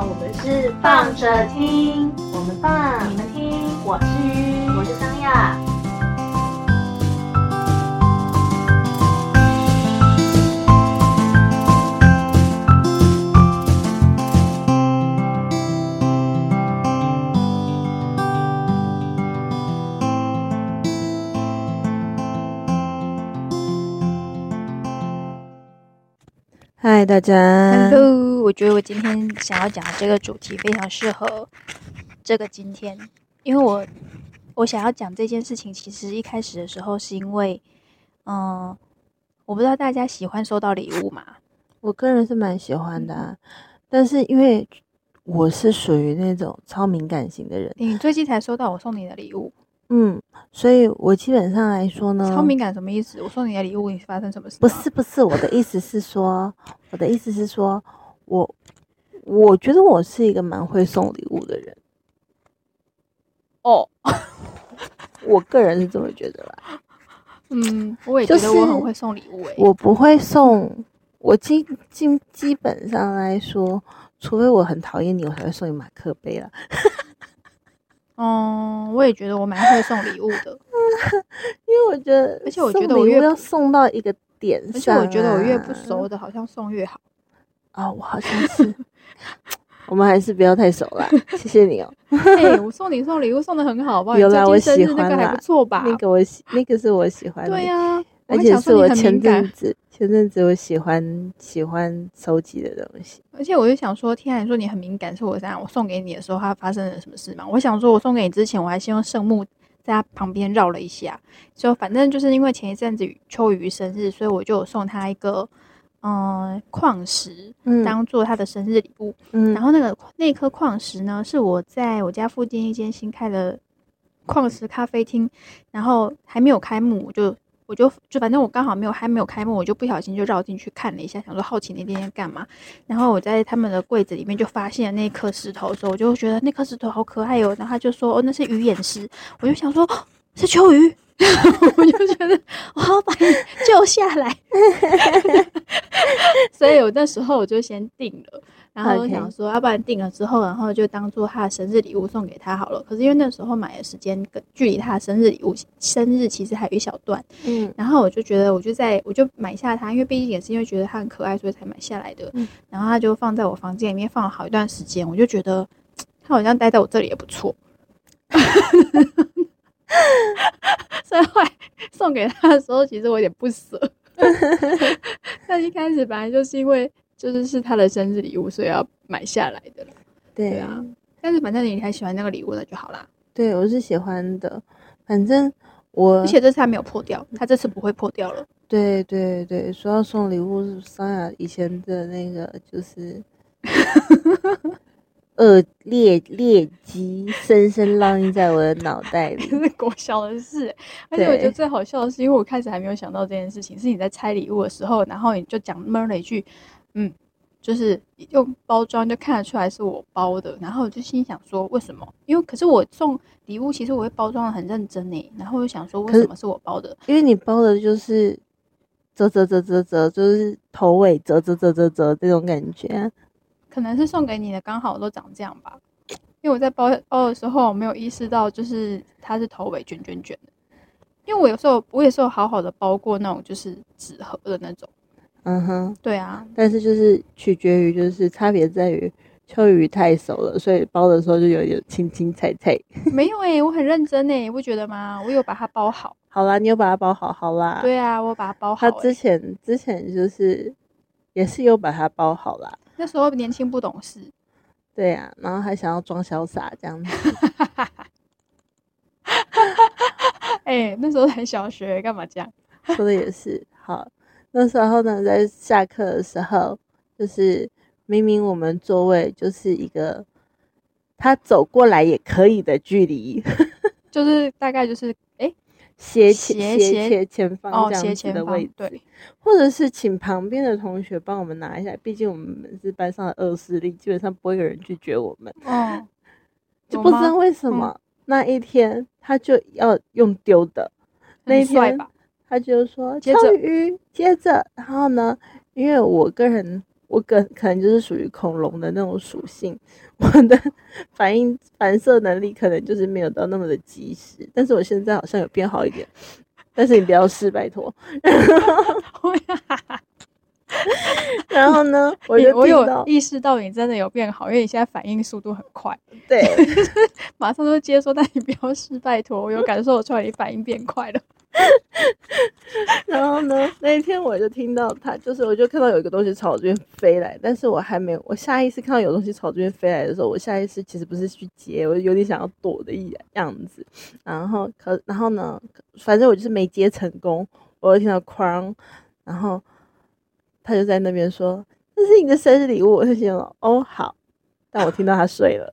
我们是放着听，我们放，你们听，我是鱼，我是桑亚。嗨，大家。Hello，我觉得我今天想要讲的这个主题非常适合这个今天，因为我我想要讲这件事情，其实一开始的时候是因为，嗯，我不知道大家喜欢收到礼物吗？我个人是蛮喜欢的、啊，但是因为我是属于那种超敏感型的人，你最近才收到我送你的礼物，嗯，所以我基本上来说呢，超敏感什么意思？我送你的礼物，你发生什么事？不是不是，我的意思是说，我的意思是说，我我觉得我是一个蛮会送礼物的人，哦，我个人是这么觉得吧。嗯，我也就是觉得我很会送礼物诶、我不会送，我基基基本上来说，除非我很讨厌你，我才会送你马克杯啦。嗯，我也觉得我蛮会送礼物的，因为我觉得，而且我觉得我越要送到一个点而且上、我觉得我越不啊熟的，好像送越好。啊、我好像是。我们还是不要太熟啦，谢谢你哦。哎、我送你送礼物送的很好，好不好？有啦我喜欢日那个还不错吧？那个我喜，那个是我喜欢的，对呀、我而且是我前阵子前阵子我喜欢喜欢收集的东西。而且我就想说，天啊，你说你很敏感，是我这样，我送给你的时候，它发生了什么事吗？我想说，我送给你之前，我还先用圣木在它旁边绕了一下，就反正就是因为前一阵子秋雨生日，所以我就送他一个嗯矿石，嗯当做他的生日礼物。嗯然后那个那颗矿石呢，是我在我家附近一间新开的矿石咖啡厅，然后还没有开幕，我就我就就反正我刚好没有还没有开幕，我就不小心就绕进去看了一下，想说好奇那店干嘛。然后我在他们的柜子里面就发现了那颗石头的时候，我就觉得那颗石头好可爱哦。然后他就说哦那是鱼眼石，我就想说、是秋鱼。我就觉得 我要把你救下来，所以我那时候我就先定了，然后我想说，要不然定了之后，然后就当做他的生日礼物送给他好了。可是因为那时候买的时间跟距离他的生日礼物生日其实还有一小段，嗯然后我就觉得我就在我就买下它，因为毕竟也是因为觉得它很可爱，所以才买下来的。嗯然后它就放在我房间里面放了好一段时间，我就觉得 它好像待在我这里也不错。所以后来送给他的时候，其实我有点不舍。但一开始本来就是因为就是是他的生日礼物，所以要买下来的啦。对对啊，但是反正你还喜欢那个礼物，那就好啦。对，我是喜欢的。反正我而且这次还没有破掉，他这次不会破掉了。对对对，说要送礼物，桑雅以前的那个就是 恶劣劣迹深深烙印在我的脑袋里。是国小的事，而且我觉得最好笑的是，因为我开始还没有想到这件事情，是你在拆礼物的时候，然后你就讲闷了一句，嗯，就是用包装就看得出来是我包的，然后我就心想说，为什么？因为可是我送礼物，其实我会包装的很认真呢，然后我就想说，为什么是我包的？因为你包的就是折折折折折，就是头尾折折折折折这种感觉啊。可能是送给你的刚好都长这样吧，因为我在包包的时候我没有意识到，就是它是头尾卷卷卷的。因为我有时候我也是有好好的包过那种就是纸盒的那种，嗯哼，对啊，但是就是取决于，就是差别在于秋鱼太熟了，所以包的时候就有点青青菜菜。没有诶、我很认真诶、你不觉得吗？我有把它包好。好啦，你有把它包好，好啦。，对啊，我把它包好、他之欸。前之前就是也是有把它包好啦。那时候年轻不懂事，对呀、然后还想要装潇洒这样子。哎、那时候才小学，干嘛这样？说的也是。好，那时候呢，在下课的时候，就是明明我们座位就是一个他走过来也可以的距离，就是大概就是哎、斜斜前斜斜前前方哦这样子斜前的位置，对，或者是请旁边的同学帮我们拿一下，毕竟我们是班上的恶势力，基本上不会有人拒绝我们。嗯，就不知道为什么、那一天他就要用丢的，那一天？他就说接着秋鱼，接着，然后呢，因为我个人我可可能就是属于恐龙的那种属性，我的反应反射能力可能就是没有到那么的及时，但是我现在好像有变好一点，但是你不要试，拜托。然后呢，我就我有意识到你真的有变好，因为你现在反应速度很快，对，马上就接说，但你不要失拜托，我有感受出来你反应变快了。然后呢，那一天我就听到他，就是我就看到有一个东西朝我这边飞来，但是我还没有，我下意识看到有东西朝这边飞来的时候，我下意识其实不是去接，我有点想要躲的意样子。然后可然后呢，反正我就是没接成功，我就听到哐，然后他就在那边说：“这是你的生日礼物。”我就心想：“哦，好。”但我听到他睡了，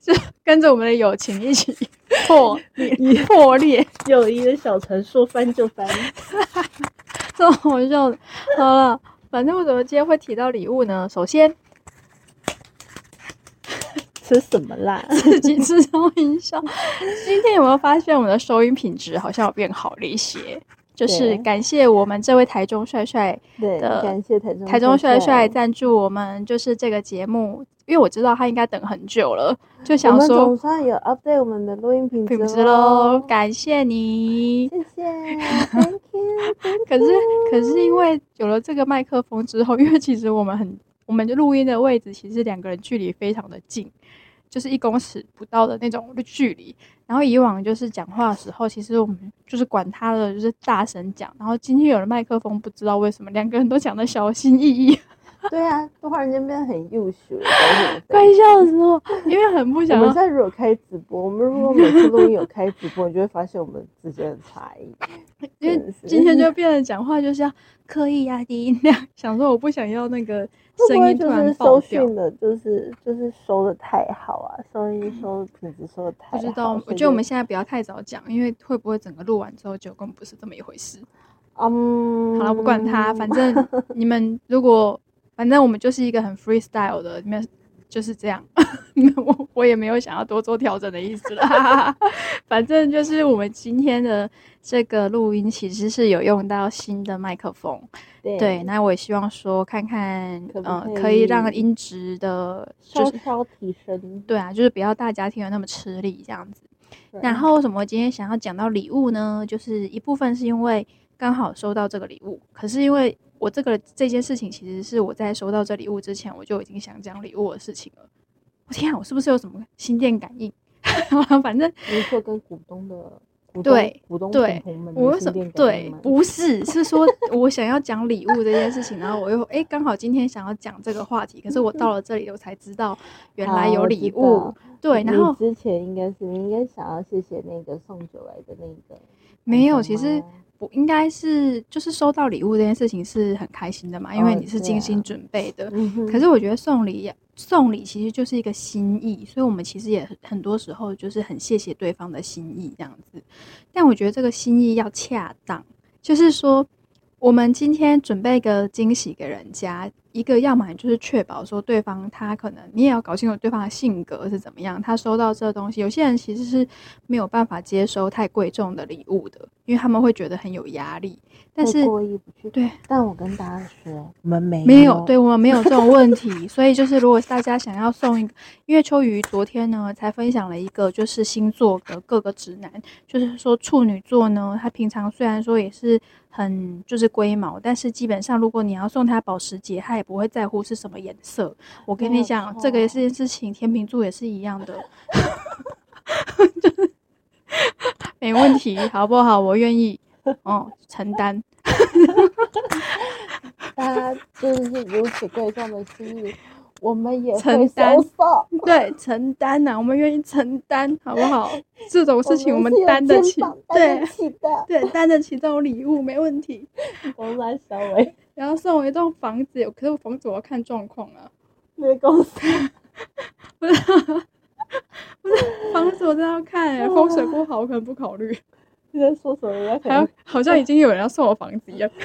就跟着我们的友情一起破裂 破裂，友谊的小船说翻就翻。这么好笑的。好了，反正我怎么今天会提到礼物呢？首先吃什么啦？自己制造音效。今天有没有发现我们的收音品质好像有变好了一些？就是感谢我们这位台中帅帅对，的感谢台中台中帅帅。赞助我们，就是这个节目，因为我知道他应该等很久了，就想说总算有 update 我们的录音品质喽，感谢你。谢谢，Thank you。可是可是因为有了这个麦克风之后，因为其实我们很我们的录音的位置其实两个人距离非常的近，就是一公尺不到的那种距离。然后以往就是讲话的时候，其实我们就是管他的，就是大声讲。然后今天有了麦克风，不知道为什么两个人都讲的小心翼翼，对啊，突然间变得很幼秀，快笑死我！因为很不想我们现在如果开直播，我们如果每次录音有开直播，你就会发现我们之间的差异。因为今天就变得讲话就是要刻意压低音量，想说我不想要那个声音突然就是收。讯的，就是就是收的太好啊，收音收的品质收的太好。不知道，我觉得我就们现在不要太早讲，因为会不会整个录完之后就根本不是这么一回事。嗯，好了，不管他，反正你们如果，反正我们就是一个很 freestyle 的，你们就是这样。我 我也没有想要多做调整的意思了。反正就是我们今天的这个录音其实是有用到新的麦克风，对对，那我也希望说看看，可不呃，可可以让音质的，就是稍稍提升。对啊，就是不要大家听得那么吃力这样子。然后什么今天想要讲到礼物呢？就是一部分是因为刚好收到这个礼物，可是因为我这个这件事情其实是我在收到这礼物之前，我就已经想讲礼物的事情了。我天啊，我是不是有什么心电感应？反正你说跟股东的股东对股东对我为什么对不是是说我想要讲礼物这件事情，然后我又哎刚好今天想要讲这个话题，可是我到了这里我才知道原来有礼物，对，然后之前应该是你应该想要谢谢那个送酒来的那个没有，其实吗不应该是就是收到礼物这件事情是很开心的嘛，因为哦你是精心准备的。可是我觉得送礼送礼其实就是一个心意，所以我们其实也很很多时候就是很谢谢对方的心意这样子。但我觉得这个心意要恰当，就是说我们今天准备一个惊喜给人家，一个要么就是确保说对方他可能你也要搞清楚对方的性格是怎么样，他收到这东西，有些人其实是没有办法接收太贵重的礼物的，因为他们会觉得很有压力。但是过意不去。对，但我跟大家说，我们没没有，对我们没有这种问题，所以就是如果大家想要送一个，因为秋雨昨天呢才分享了一个就是星座的各个指南，就是说处女座呢，他平常虽然说也是很就是龟毛，但是基本上如果你要送他保时捷，他也不会在乎是什么颜色。我跟你讲，这个也是件事情，天秤座也是一样的，就 是没问题，好不好？我愿意，哦，承担。大家就是如此贵重的心意，我们也承会担。对，承担呐、我们愿意承担，好不好？这种事情我们担得起对。对，担得起这种礼物没问题。我们来 小伟然后送我一栋房子，可是我房子我要看状况啊，那个公司，不是，不是房子我真的要看、欸，风水不好我可能不考虑。你在说什么？人家还要好像已经有人要送我房子一样，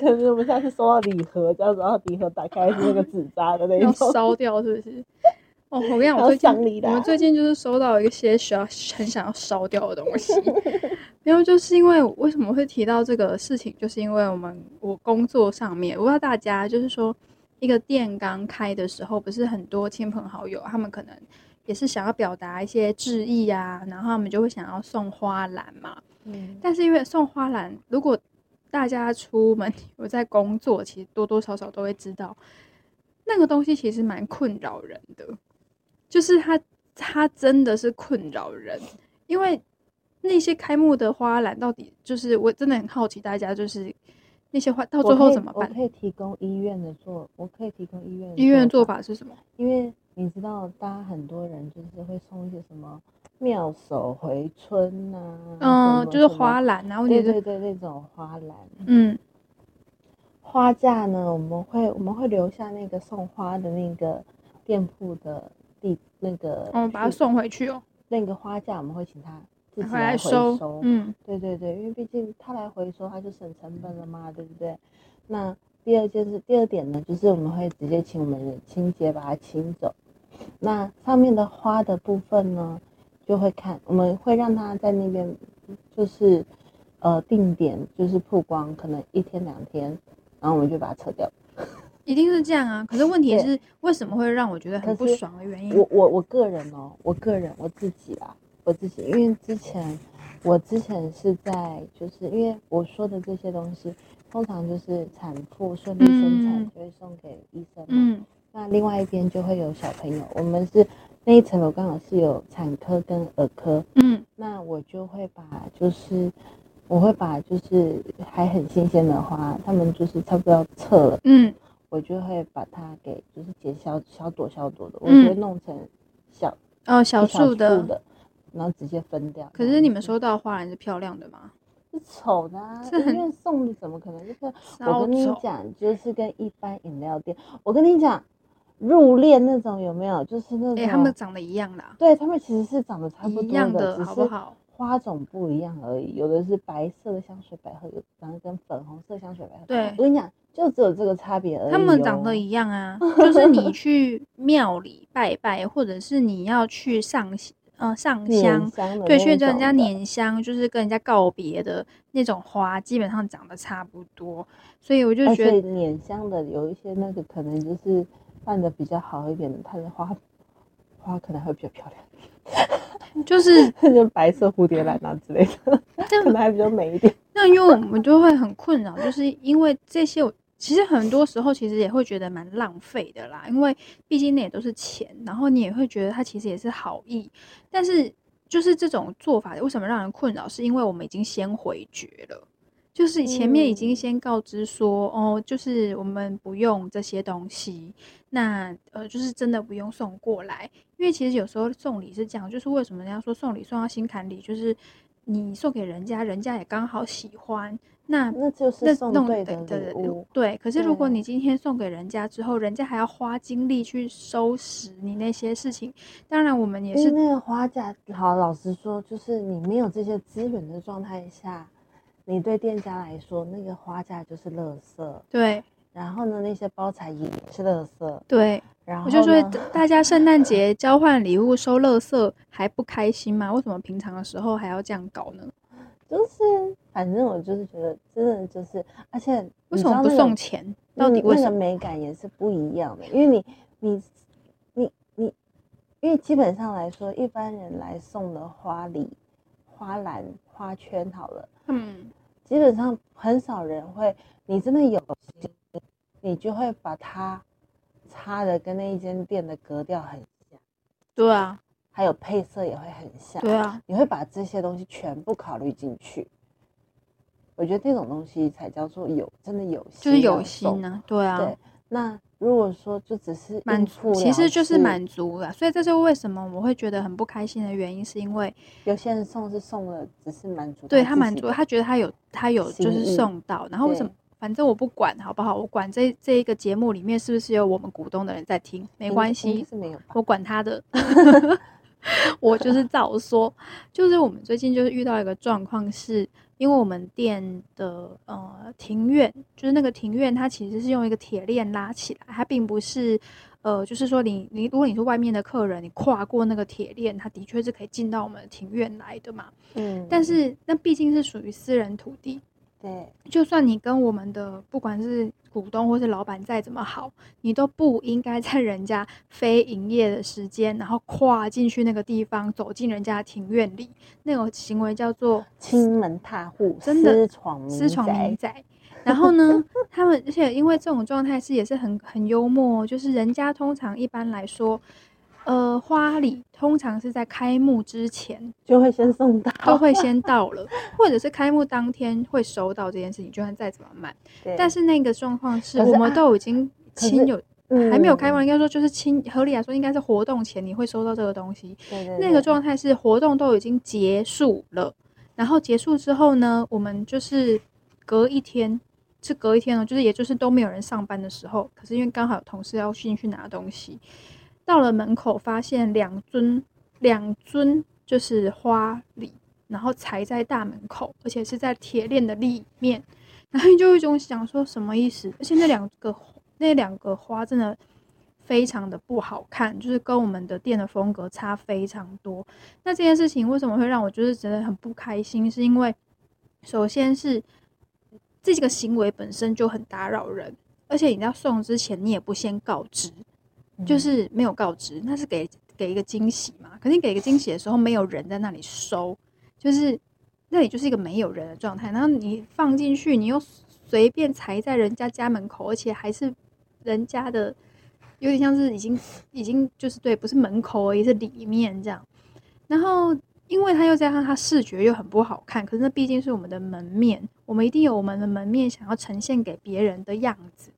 可能我们下次收到礼盒这样子，然后礼盒打开是那个纸扎的那种。烧掉是不是？哦，我跟你讲，我最近我们最近就是收到一些需要很想要烧掉的东西，然后就是因为为什么会提到这个事情，就是因为我们我工作上面，我不知道大家就是说一个店刚开的时候，不是很多亲朋好友他们可能也是想要表达一些致意啊，然后他们就会想要送花篮嘛，嗯，但是因为送花篮，如果大家出门有在工作，其实多多少少都会知道，那个东西其实蛮困扰人的，就是它它真的是困扰人，因为那些开幕的花篮到底就是我真的很好奇，大家就是那些花到最后怎么办我？可以提供医院的做，我可以提供医院医院做，法是什么？因为你知道，大家很多人就是会送一些什么妙手回春呐、嗯，就是花篮啊，问对对对，那种花篮。嗯花架呢，我们会我们会留下那个送花的那个店铺的地那个，哦，把它送回去哦，那个花架，我们会请他自己来回来收，收。嗯对对对，因为毕竟他来回收，他就省成本了嘛，对不对？那第二件事，第二点呢，就是我们会直接请我们的清洁把它清走。那上面的花的部分呢，就会看，我们会让他在那边，就是呃定点，就是曝光，可能一天两天，然后我们就把它撤掉。一定是这样啊。可是问题是，为什么会让我觉得很不爽的原因？我我我个人哦，我个人我自己啦，我自己，因为之前我之前是在，就是因为我说的这些东西，通常就是产妇顺利生产嗯就会送给医生嘛，嗯那另外一边就会有小朋友，我们是那一层楼刚好是有产科跟儿科，嗯那我就会把就是我会把就是还很新鲜的花，他们就是差不多要撤了。嗯我就会把它给就是剪小小朵小朵的，我会弄成小哦，小树的。然后直接分掉。可是你们收到花篮是漂亮的吗？是丑的啊，这很送的怎么可能就是？我跟你。讲，就是跟一般饮料店，我跟你讲，入殓那种有没有？就是那种，哎、他们长得一样啦，对他们其实是长得差不多一样的，只是好不好？花种不一样而已。有的是白色的香水百合，有长得跟粉红色香水百合。对我跟你讲，就只有这个差别而已、哦。他们长得一样啊，就是你去庙里拜拜，或者是你要去上呃上香，香对，去跟人家捻香，就是跟人家告别的那种花，基本上长得差不多，所以我就觉得，捻香的有一些那个可能就是办的比较好一点的，它的花花可能会比较漂亮，就是 就白色蝴蝶兰啊之类的，这可能还比较美一点。那因为我们就会很困扰，就是因为这些我，其实很多时候其实也会觉得蛮浪费的啦，因为毕竟那也都是钱，然后你也会觉得它其实也是好意，但是就是这种做法为什么让人困扰，是因为我们已经先回绝了。就是前面已经嗯先告知说，哦，就是我们不用这些东西，那呃，就是真的不用送过来，因为其实有时候送礼是这样，就是为什么人家说送礼送到心坎里，就是你送给人家，人家也刚好喜欢，那那就是送对的对礼物。对。可是如果你今天送给人家之后，人家还要花精力去收拾你那些事情，当然我们也是那个花架，好，老实说，就是你没有这些资源的状态下，你对店家来说，那个花架就是垃圾。对然后呢，那些包材也是垃圾。对，然后我就说呢大家圣诞节交换礼物收垃圾还不开心吗？为什么平常的时候还要这样搞呢？就是，反正我就是觉得，真的就是，而且为什么不送钱？到底为什么？美感也是不一样的，因为你你你你，因为基本上来说，一般人来送的花礼、花篮、花圈好了，嗯，基本上很少人会，你真的有心，你就会把它插的跟那一间店的格调很像，对啊，还有配色也会很像，对啊，你会把这些东西全部考虑进去。我觉得这种东西才叫做有，真的有心，就是有心。呢、对啊，对，那如果说就只是满足，其实就是满足了。所以这就是为什么我会觉得很不开心的原因，是因为有些人送是送了，只是满足对他满足，他觉得他有他有就是送到，然后为什么？反正我不管好不好，我管这这一个节目里面是不是有我们股东的人在听，没关系，是没有？我管他的。我就是照说，就是我们最近就是遇到一个状况，是因为我们店的呃庭院，就是那个庭院，它其实是用一个铁链拉起来，它并不是呃，就是说你你如果你是外面的客人，你跨过那个铁链，它的确是可以进到我们的庭院来的嘛。嗯，但是那毕竟是属于私人土地，对，就算你跟我们的不管是股东或是老板再怎么好，你都不应该在人家非营业的时间，然后跨进去那个地方，走进人家庭院里，那种行为叫做亲门踏户，真的私闯民私闯民宅，宅。然后呢，他们而且因为这种状态是也是很很幽默，就是人家通常一般来说，呃，花礼通常是在开幕之前就会先送到，都会先 到了，或者是开幕当天会收到这件事情，就算再怎么慢。对，但是那个状况是是我们啊都已经亲友还没有开幕，完，应该说就是亲合理来说应该是活动前你会收到这个东西。对对那个状态是活动都已经结束了，然后结束之后呢，我们就是隔一天，是隔一天哦，就是也就是都没有人上班的时候，可是因为刚好有同事要进去拿东西，到了门口发现两尊两尊就是花礼，然后踩在大门口，而且是在铁链的里面，然后你就有一种想说什么意思？而且那两个那两个花真的非常的不好看，就是跟我们的店的风格差非常多。那这件事情为什么会让我就是觉得很不开心？是因为首先是这几个行为本身就很打扰人，而且你要送之前你也不先告知，就是没有告知，那是给给一个惊喜嘛？可是你给一个惊喜的时候，没有人在那里收，就是那里就是一个没有人的状态。然后你放进去，你又随便踩在人家家门口，而且还是人家的，有点像是已经已经就是对，不是门口而已，是里面这样。然后因为他又加上他视觉又很不好看，可是那毕竟是我们的门面，我们一定有我们的门面想要呈现给别人的样子。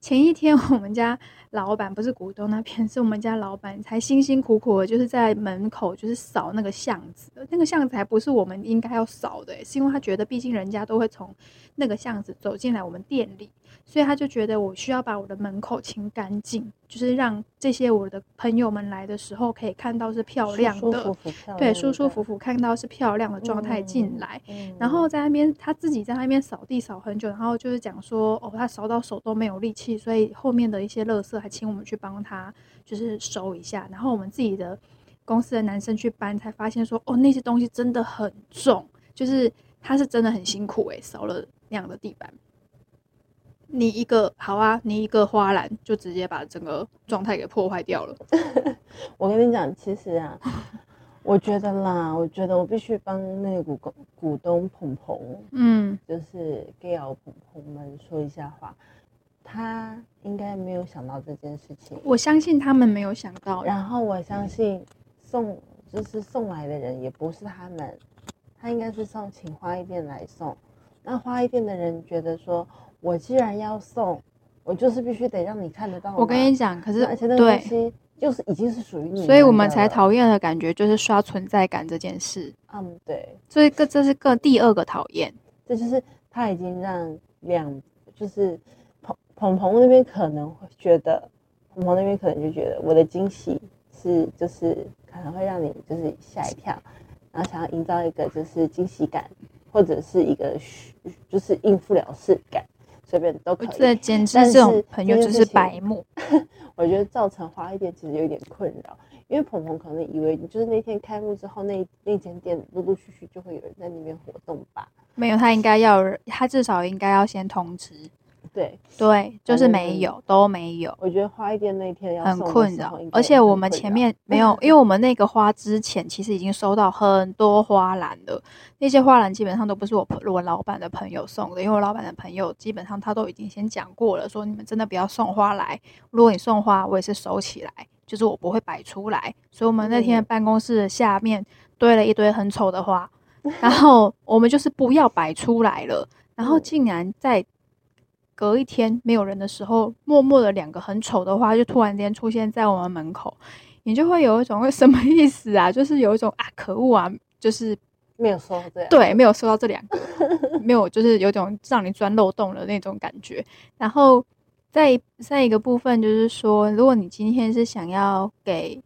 前一天我们家老板不是股东那边，是我们家老板才辛辛苦苦的，就是在门口就是扫那个巷子，那个巷子还不是我们应该要扫的、是因为他觉得毕竟人家都会从那个巷子走进来我们店里，所以他就觉得我需要把我的门口清干净，就是让这些我的朋友们来的时候可以看到是漂亮的，舒舒服服漂亮对，舒舒服服看到是漂亮的状态进来。嗯然后在那边他自己在那边扫地扫很久，然后就是讲说，哦，他扫到手都没有力气，所以后面的一些垃圾还请我们去帮他就是收一下。然后我们自己的公司的男生去搬，才发现说，哦，那些东西真的很重，就是他是真的很辛苦诶、扫了那样的地板。你一个好啊，你一个花篮就直接把整个状态给破坏掉了。我跟你讲，其实啊，我觉得啦，我觉得我必须帮那个股东股东鹏鹏，嗯，就是 Gail 鹏鹏们说一下话。他应该没有想到这件事情，我相信他们没有想到，然后我相信送就是送来的人也不是他们，他应该是送请花艺店来送。那花艺店的人觉得说，我既然要送，我就是必须得让你看得到。我跟你讲，可是而且那个东，西就是已经是属于你所以我们才讨厌的感觉就是刷存在感这件事，嗯，对，所以个这是个第二个讨厌。这就是他已经让两就是鹏鹏鹏那边可能会觉得，鹏鹏那边可能就觉得我的惊喜是就是可能会让你就是吓一跳，然后想要营造一个就是惊喜感，或者是一个就是应付了事感，随便都可以。这简直但这种朋友就是白目。我觉得造成花一店其实有一点困扰，因为鹏鹏可能以为你就是那天开幕之后，那那间店陆陆续续就会有人在那边活动吧？没有，他应该要，他至少应该要先通知。对，对，就是没有，都没有，我觉得花一店那天要很困扰而且我们前面 没有，因为我们那个花之前其实已经收到很多花篮了，那些花篮基本上都不是我朋我老板的朋友送的，因为我老板的朋友基本上他都已经先讲过了，说你们真的不要送花来，如果你送花，我也是收起来，就是我不会摆出来。所以我们那天。嗯办公室下面堆了一堆很丑的花，然后我们就是不要摆出来了，然后嗯。竟然在隔一天没有人的时候，默默的两个很丑的花就突然间出现在我们门口，你就会有一种 什么意思啊？就是有一种啊，可恶啊，就是没有收到。对，没有收到这两个，没有，就是有种让你钻漏洞的那种感觉。然后再再一个部分就是说，如果你今天是想要给，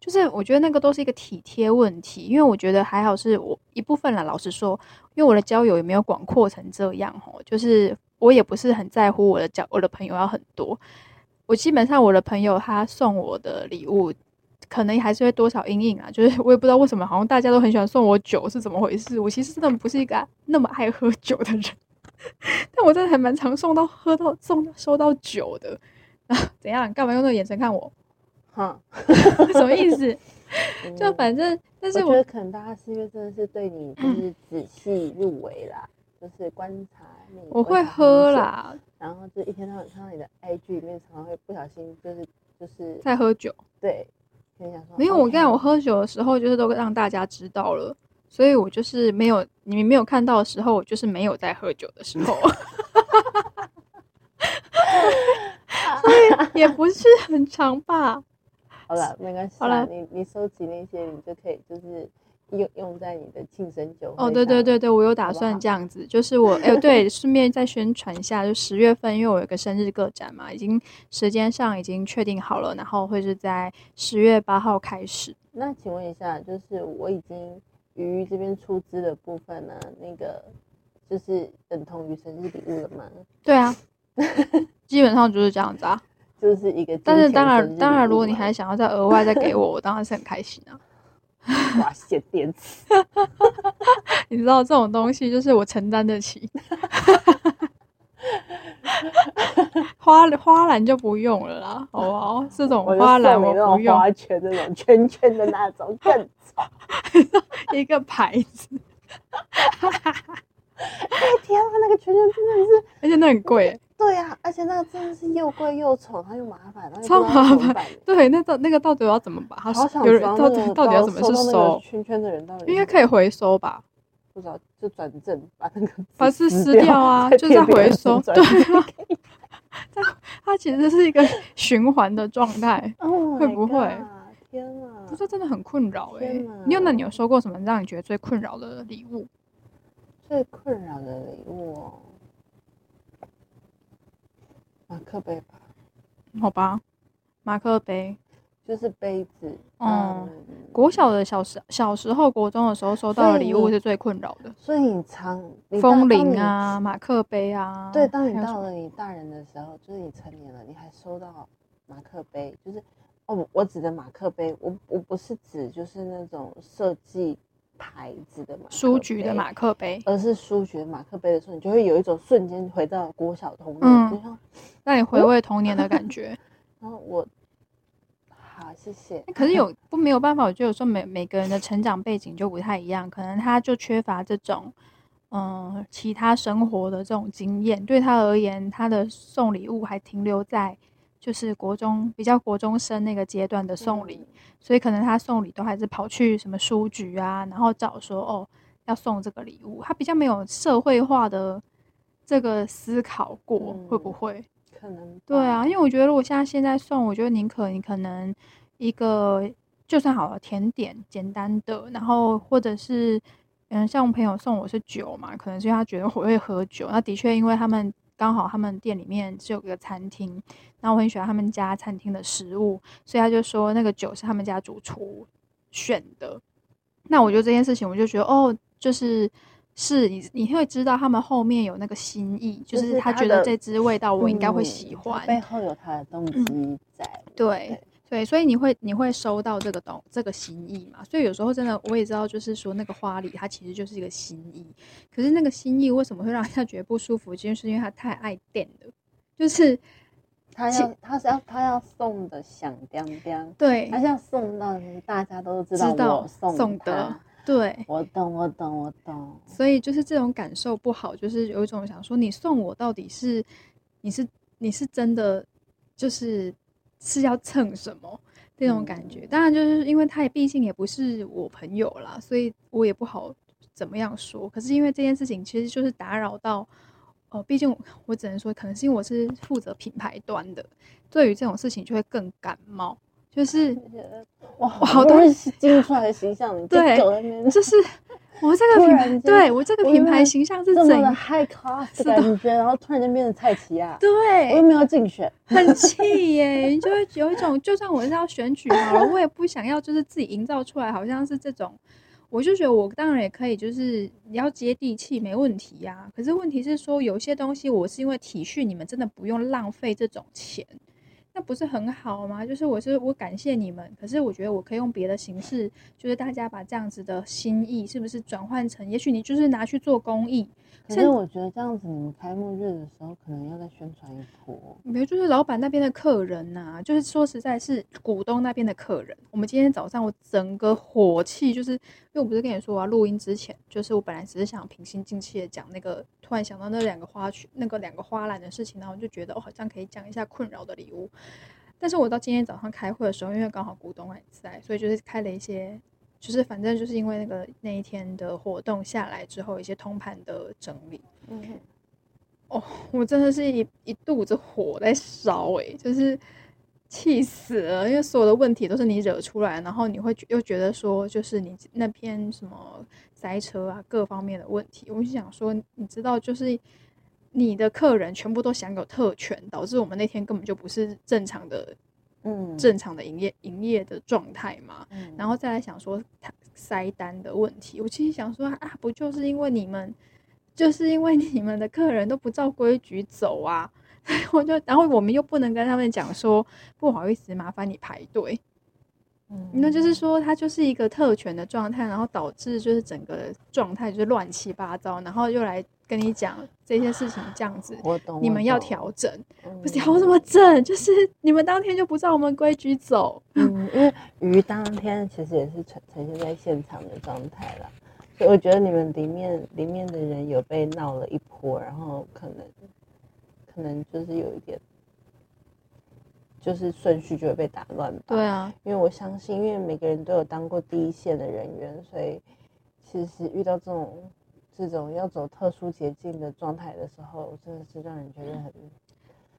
就是我觉得那个都是一个体贴问题，因为我觉得还好是我一部分啦。老实说，因为我的交友也没有广阔成这样吼，就是我也不是很在乎我的交我的朋友要很多。我基本上我的朋友他送我的礼物，可能还是会多少阴影啊。就是我也不知道为什么，好像大家都很喜欢送我酒，是怎么回事？我其实真的不是一个那么爱喝酒的人，但我真的还蛮常送到喝到送收到酒的。啊，怎样？干嘛用那个眼神看我？哈，什么意思？就反正，但是我觉得可能大家是因为真的是对你就是仔细入围啦，就是观察你。我会喝啦，然后就一天到晚看到你的 IG 里面，常常会不小心就是就是在喝酒。对，跟你讲说，没有，我刚才我喝酒的时候，就是都让大家知道了，所以我就是没有你们没有看到的时候，我就是没有在喝酒的时候。所以也不是很长吧。好了，没关系。好了，你你收集那些，你就可以就是用用在你的庆生酒哦，对对对对，我有打算这样子，就是我哎 对，顺便再宣传一下，就十月份，因为我有个生日个展嘛，已经时间上已经确定好了，然后会是在十月八号开始。那请问一下，就是我已经鱼这边出资的部分呢，那个就是等同于生日礼物了吗？对啊。基本上就是这样子啊，就是一个。但是当然，当然，如果你还想要再额外再给我，我当然是很开心啊。哇，谢电池，你知道这种东西就是我承担得起。花花篮就不用了啦，好不好？这种花篮我不用。花圈那种圈圈的那种 更丑，一个牌子。哎天啊，那个圈圈真的是，而且那很贵。对呀，而且那个真的是又贵又丑，然后又麻烦，超麻烦。对，那到那个到底要怎么把它？好想知道到底到底要怎么去收圈圈的人到底应该可以回收吧？不知道就转正把那个把是撕掉啊，就在回收。对啊，它 它其实是一个循环的状态，会不会？天啊，不是真的很困扰哎。你有那你有收过什么让你觉得最困扰的礼物？最困扰的礼物。哦马克杯吧，好吧，马克杯就是杯子。嗯，国小的小时小时候，国中的时候收到的礼物是最困扰的。所以你常风铃啊，马克杯啊。对，当你到了你大人的时候，就是你成年了，你还收到马克杯，就是哦，我指的马克杯，我我不是指就是那种设计。牌子的书局的马克杯，而是书局的马克杯的时候，你就会有一种瞬间回到国小童年，就像让你回味童年的感觉。然后我好谢谢。可是有 不没有办法，我觉得有时候每每个人的成长背景就不太一样，可能他就缺乏这种嗯其他生活的这种经验，对他而言，他的送礼物还停留在。就是国中比较国中生那个阶段的送礼，所以可能他送礼都还是跑去什么书局啊，然后找说哦要送这个礼物，他比较没有社会化的这个思考过，会不会？可能对啊，因为我觉得如果像现在送，我觉得宁可你可能一个就算好了甜点简单的，然后或者是嗯像我朋友送我是酒嘛，可能是因为他觉得我会喝酒，那的确因为他们。刚好他们店里面是有个餐厅，然后我很喜欢他们家餐厅的食物，所以他就说那个酒是他们家主厨选的。那我觉得这件事情，我就觉得哦，就是是你你会知道他们后面有那个心意，就是他觉得这支味道我应该会喜欢，背后有他的动机在。对。对，所以你会你会收到这个东这个心意嘛？所以有时候真的我也知道，就是说那个花礼它其实就是一个心意。可是那个心意为什么会让人家觉得不舒服？就是因为他太爱电了，就是他要他是要他要送的响叮叮，对，他要送到大家都知道我送的，对，我懂我懂我懂。所以就是这种感受不好，就是有一种想说，你送我到底是你是你是真的就是。是要蹭什么那种感觉？当然，就是因为他也毕竟也不是我朋友啦，所以我也不好怎么样说。可是因为这件事情其实就是打扰到，哦，毕竟我只能说，可能是因为我是负责品牌端的，对于这种事情就会更感冒。就是哇，好多好多人经出来的形象，对就是 我这个品牌，对我这个品牌形象是怎么的？high class 是的的感觉，然后突然间变成蔡奇亚，我对又，没有竞选，很气耶，就会有一种，就算我是要选举好了，我也不想要就是自己营造出来，好像是这种。我就觉得我当然也可以，就是你要接地气没问题呀、可是问题是说，有些东西我是因为体恤你们，真的不用浪费这种钱，那不是很好吗？就是我是我感谢你们，可是我觉得我可以用别的形式，就是大家把这样子的心意，是不是转换成，也许你就是拿去做公益，可是我觉得这样子，你们开幕日的时候可能要再宣传一波。没有，就是老板那边的客人呐、就是说实在是股东那边的客人。我们今天早上我整个火气，就是因为我不是跟你说我要录音之前，就是我本来只是想平心静气的讲那个，突然想到那两个花去，那个两个花篮的事情，然后我就觉得哦，好像可以讲一下困扰的礼物。但是我到今天早上开会的时候，因为刚好股东还在，所以就是开了一些，就是反正就是因为那个那一天的活动下来之后，一些通盘的整理。嗯，哦我真的是一一肚子火在烧诶、就是气死了，因为所有的问题都是你惹出来，然后你会又觉得说，就是你那篇什么塞车啊，各方面的问题，我就想说，你知道，就是你的客人全部都享有特权，导致我们那天根本就不是正常的嗯，正常的营业营业的状态嘛。嗯，然后再来想说他塞单的问题，我其实想说啊，不就是因为你们，就是因为你们的客人都不照规矩走啊，我就然后我们又不能跟他们讲说不好意思，麻烦你排队，嗯。那就是说它就是一个特权的状态，然后导致就是整个状态就是乱七八糟，然后又来跟你讲这些事情这样子。我懂，你们要调整，嗯不是调什么整，就是你们当天就不照我们规矩走。嗯，因为鱼当天其实也是呈呈现在现场的状态了，所以我觉得你们里面里面的人有被闹了一波，然后可能可能就是有一点，就是顺序就会被打乱吧。对啊，因为我相信，因为每个人都有当过第一线的人员，所以其实遇到这种这种要走特殊捷径的状态的时候，真的是让人觉得很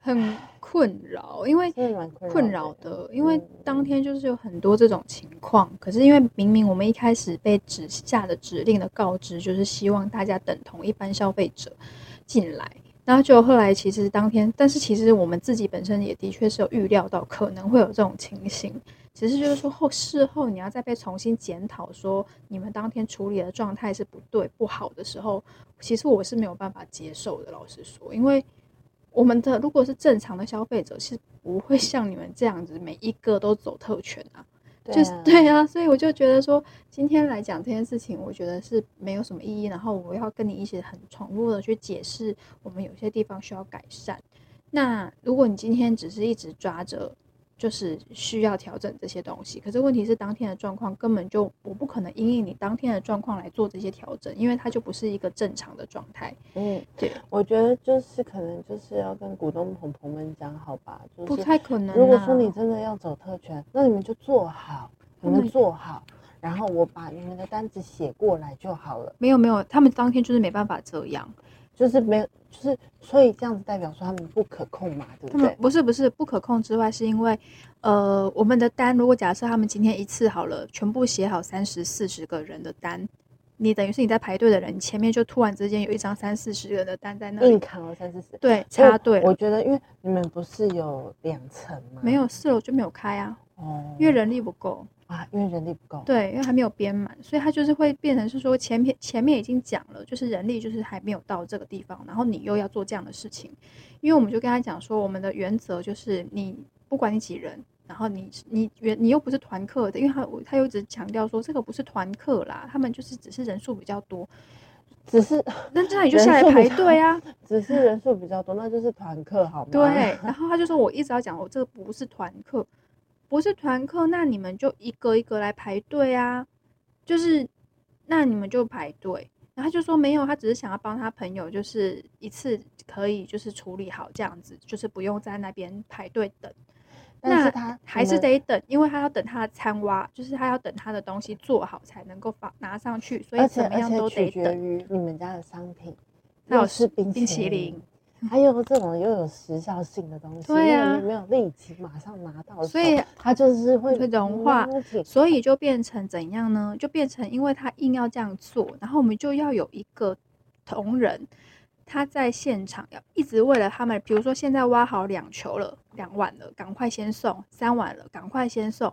很困扰，因为困困扰扰的，因为嗯。当天就是有很多这种情况，可是因为明明我们一开始被指下的指令的告知，就是希望大家等同一般消费者进来，然后就后来其实当天，但是其实我们自己本身也的确是有预料到可能会有这种情形，只是就是说后事后你要再被重新检讨，说你们当天处理的状态是不对不好的时候，其实我是没有办法接受的，老实说，因为。我们的如果是正常的消费者，是不会像你们这样子每一个都走特权啊，就是对啊，所以我就觉得说，今天来讲这件事情，我觉得是没有什么意义。然后我要跟你一起很重复的去解释，我们有些地方需要改善。那如果你今天只是一直抓着，就是需要调整这些东西，可是问题是当天的状况根本就我不可能因应你当天的状况来做这些调整，因为它就不是一个正常的状态。嗯，对，我觉得就是可能就是要跟股东朋朋们讲好吧，就不太可能、啊。如果说你真的要走特权，那你们就做好，你们做好，然后我把你们的单子写过来就好了，没有没有，他们当天就是没办法这样。就是没有，就是所以这样子代表说他们不可控嘛，对不对？他们不是不是不可控之外，是因为呃，我们的单如果假设他们今天一次好了，全部写好三十四十个人的单，你等于是你在排队的人，前面就突然之间有一张三四十个人的单在那里，硬扛了三四十，对，插队，我觉得，因为你们不是有两层吗？没有四楼就没有开啊，哦，因为人力不够。啊，因为人力不够。对，因为还没有编满，所以他就是会变成是说前面前面已经讲了，就是人力就是还没有到这个地方，然后你又要做这样的事情，因为我们就跟他讲说，我们的原则就是你不管你几人，然后你你原你又不是团客的，因为他他又一直强调说这个不是团客啦，他们就是只是人数比较多，只是那这样你就下来排队啊，只是人数比较多，那就是团客好吗？对，然后他就说我一直要讲我这个不是团课，不是团课，那你们就一个一个来排队啊，就是那你们就排队。然后他就说没有，他只是想要帮他朋友，就是一次可以就是处理好这样子，就是不用在那边排队等。但是他还是得等，因为他要等他的餐挖，就是他要等他的东西做好才能够放拿上去，所以怎么样都得取决等。于你们家的商品，还有是冰冰淇淋，还有这种又有时效性的东西，对啊因为你没有立即马上拿到所以它就是会会融化所以就变成怎样呢？就变成因为他硬要这样做，然后我们就要有一个同仁，他在现场要一直为了他们，比如说现在挖好两球了，两碗了，赶快先送；三碗了，赶快先送。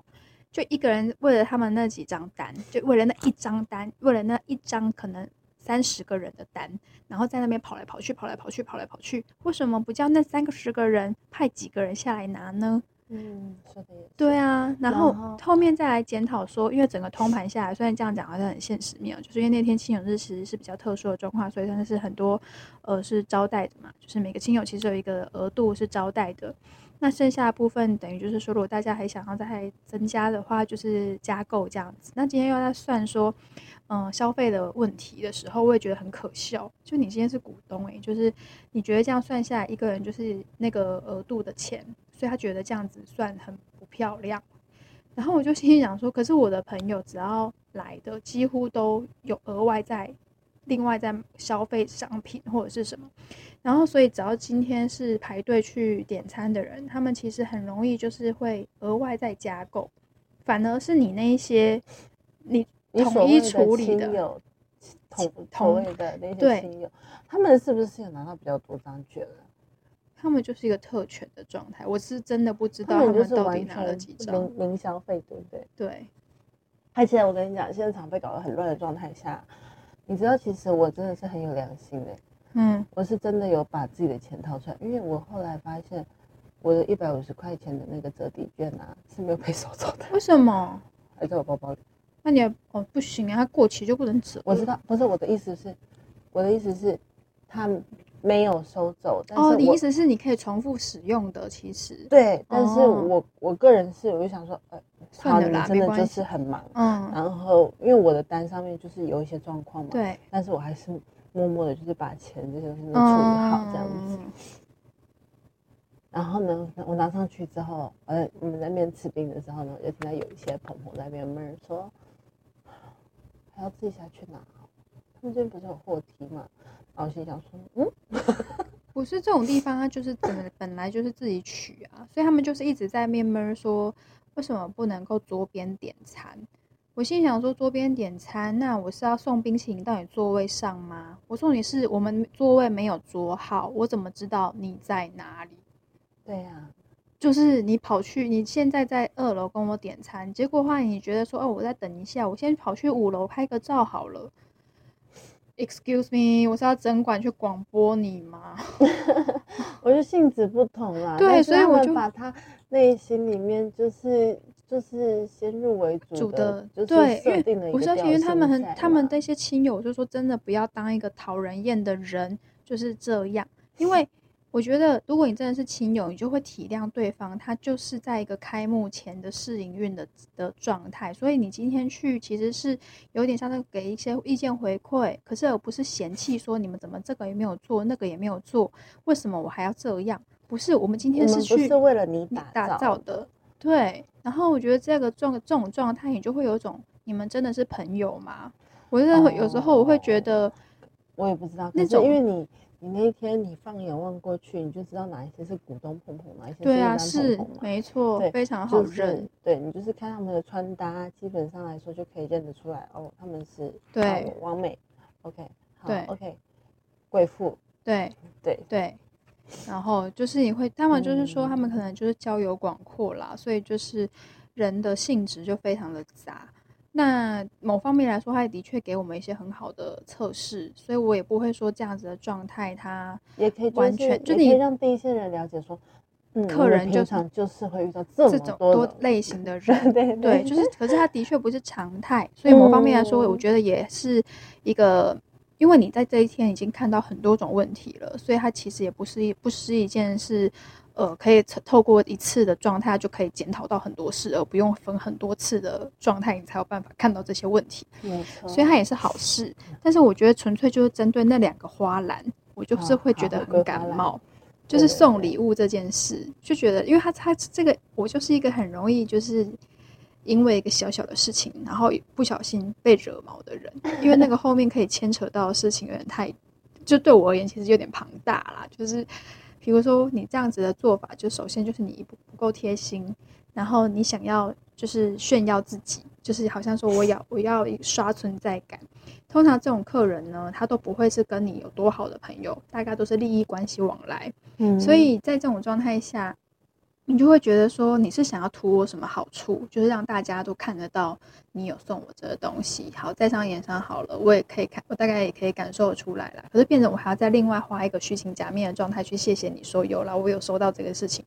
就一个人为了他们那几张单，就为了那一张单，为了那一张可能三十个人的单，然后在那边跑来跑去，跑来跑去，跑来跑去。为什么不叫那三个十个人派几个人下来拿呢？嗯，说的也，对啊，然后后后面再来检讨说，因为整个通盘下来，虽然这样讲好像很现实面哦，就是因为那天亲友日其实是比较特殊的状况，所以算是很多呃是招待的嘛，就是每个亲友其实有一个额度是招待的，那剩下的部分等于就是说，如果大家还想要再增加的话，就是加购这样子。那今天又在算说，嗯、消费的问题的时候，我也觉得很可笑。就你今天是股东诶、就是你觉得这样算下来，一个人就是那个额度的钱，所以他觉得这样子算很不漂亮。然后我就心里想说，可是我的朋友只要来的，几乎都有额外在另外在消费商品或者是什么。然后，所以只要今天是排队去点餐的人，他们其实很容易就是会额外再加购，反而是你那一些你统一处理的，统所统谓的那些亲友，他们是不是有拿到比较多张券了？他们就是一个特权的状态。我是真的不知道他们到底拿了几张。零零消费，对不对？对，而且我跟你讲，现场被搞得很乱的状态下，你知道，其实我真的是很有良心的、嗯，我是真的有把自己的钱掏出来，因为我后来发现，我的一百五十块钱的那个折抵券啊是没有被收走的，为什么？还在我包包里。那你也哦不行啊，它过期就不能吃。我知道，不是我的意思是，我的意思是，他没有收走，但是哦，你我意思是你可以重复使用的，其实，对，但是哦我、我个人是，我就想说，呃，好，你算了啦真的就是很忙，嗯，然后因为我的单上面就是有一些状况嘛，，对，但是我还是默默的，就是把钱这些东西都处理好这样子。嗯 然后呢，我拿上去之后，呃，我们在那边吃冰的时候呢，就听到有一些朋友在那边闷说，还要自己下去拿，他们这边不是有货梯嘛？然后心想说，嗯，不是这种地方，它就是本本来就是自己取啊，所以他们就是一直在面闷说，为什么不能够桌边点餐？我心想说，桌边点餐，那我是要送冰淇淋到你座位上吗？我说你是我们座位没有桌号，我怎么知道你在哪里？对呀、就是你跑去，你现在在二楼跟我点餐，结果的话你觉得说，哦，我再等一下，我先跑去五楼拍个照好了。Excuse me，我是要整管去广播你吗？我觉得性质不同啦，对所以我就把他内心里面就是就是先入为主主的就是对，因设定了为不是，而且一个调因为他们很，他们那些亲友就说真的不要当一个讨人厌的人，就是这样。因为我觉得，如果你真的是亲友，你就会体谅对方，他就是在一个开幕前的试营运的的状态，所以你今天去其实是有点像是给一些意见回馈，可是而不是嫌弃说你们怎么这个也没有做，那个也没有做，为什么我还要这样？不是，我们今天是去是为了你你打打造的，对。然后我觉得这个状这种状态，你就会有一种你们真的是朋友吗？我真的有时候我会觉得，我也不知道，那种因为你你那一天你放眼望过去，你就知道哪一些是股东碰碰，哪一些对啊，一般是碰碰嘛。没错，非常好就是认。对你就是看他们的穿搭，基本上来说就可以认得出来哦，他们是对哦王美，OK，好对，OK，贵妇，对对，对，然后就是你会，他们就是说他们可嗯能就是交友广阔啦，所以就是人的性质就非常的杂。那某方面来说，它也的确给我们一些很好的测试，所以我也不会说这样子的状态，它也可以完全就你可以让第一线人了解说，嗯，客人就常就是会遇到这这种么多多类型的。人，对对，就是，可是他的确不是常态，所以某方面来说，我嗯。觉得也是一个，因为你在这一天已经看到很多种问题了，所以它其实也不是一不是一件是，呃，可以透透过一次的状态就可以检讨到很多事，而不用分很多次的状态，你才有办法看到这些问题，所以它也是好事。但是我觉得纯粹就是针对那两个花篮，我就是会觉得很感冒。就是送礼物这件事，就觉得，因为他他这个，我就是一个很容易就是因为一个小小的事情，然后不小心被惹毛的人，因为那个后面可以牵扯到的事情有点太就对我而言其实有点庞大啦。就是比如说你这样子的做法，就首先就是你不不够贴心，然后你想要就是炫耀自己，就是好像说我要我要刷存在感。通常这种客人呢，他都不会是跟你有多好的朋友，大概都是利益关系往来。嗯所以在这种状态下，你就会觉得说你是想要图我什么好处，就是让大家都看得到你有送我这个东西。好，在商言商好了，我也可以看，我大概也可以感受得出来了。可是变成我还要再另外花一个虚情假面的状态去谢谢你说有了，我有收到这个事情，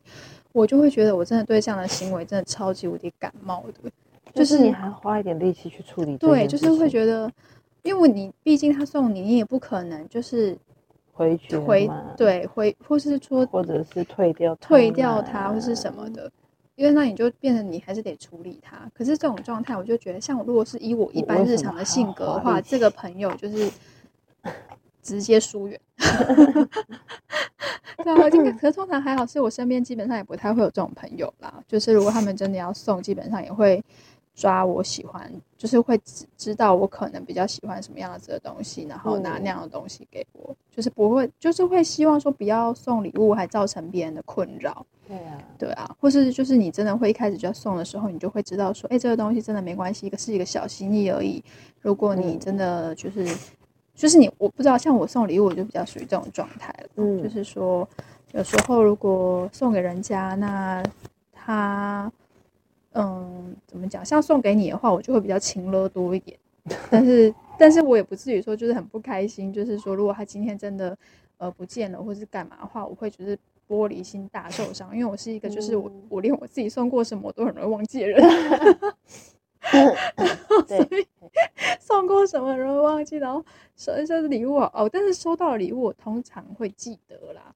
我就会觉得我真的对这样的行为真的超级无敌感冒的。就是你还花一点力气去处理对，就是会觉得，因为你毕竟他送你，你也不可能就是回绝回，对回，或是说或者是退掉退掉它或是什么的，因为那你就变成你还是得处理他。可是这种状态，我就觉得，像我如果是以我一般日常的性格的话，这个朋友就是 直接疏远。对啊，这个可是通常还好，是我身边基本上也不太会有这种朋友啦。就是如果他们真的要送，基本上也会抓我喜欢，就是会知知道我可能比较喜欢什么样子的东西，然后拿嗯那样的东西给我，就是不会，就是会希望说不要送礼物，还造成别人的困扰。对啊，对啊，或是就是你真的会一开始就要送的时候，你就会知道说，哎，这个东西真的没关系，一个是一个小心意而已。如果你嗯真的就是，就是你，我不知道，像我送礼物，我就比较属于这种状态了。嗯就是说，有时候如果送给人家，那他，嗯，怎么讲？像送给你的话，我就会比较情勒多一点。但是，但是我也不至于说就是很不开心。就是说，如果他今天真的呃不见了，或是干嘛的话，我会就是玻璃心大受伤，因为我是一个就是我嗯我连我自己送过什么我都很容易忘记的人，对所以送过什么容易忘记，然后收收礼物啊哦，但是收到礼物我通常会记得啦。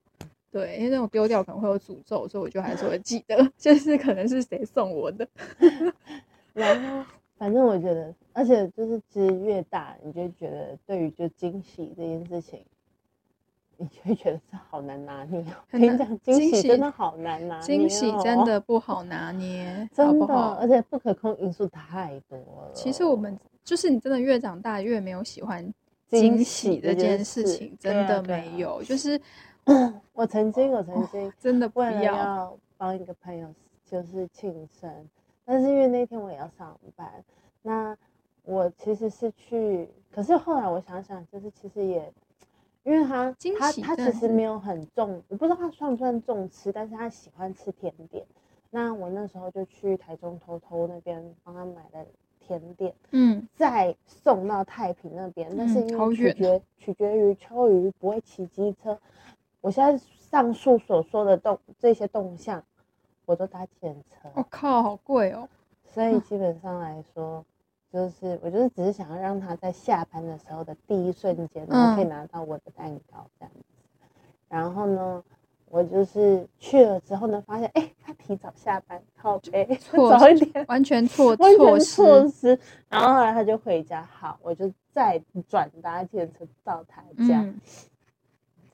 对，因为那种丢掉可能会有诅咒，所以我就还是会记得，就是可能是谁送我的。然后反正我觉得，而且就是其实越大，你就会觉得对于就惊喜这件事情，你就会觉得是好难拿捏哦。很难跟你讲，惊惊喜喜真的好难拿捏、哦，惊喜真的不好拿捏，好真的，不好而？且不可控因素太多了。其实我们就是你真的越长大越没有喜欢惊惊喜这件件事事情，对真的没有，就是 我曾经，我曾经真的不为了要。帮一个朋友就是庆生，但是因为那天我也要上班，那我其实是去，可是后来我想想，就是其实也，因为他他他其实没有很重，我不知道他算不算重吃，但是他喜欢吃甜点。那我那时候就去台中偷偷那边帮他买了甜点，嗯，再送到太平那边，但是因为取决取决于秋雨不会骑机车，我现在上述所说的动这些动向，我都搭电车，我、靠，好贵哦。所以基本上来说，就是我就是只是想要让他在下班的时候的第一瞬间，然后可以嗯拿到我的蛋糕这样子。然后呢，我就是去了之后呢，发现哎、他提早下班，靠背错 早一点，完全错完错全错失。失。然后后来他就回家，好，我就再转搭电车到他家。嗯，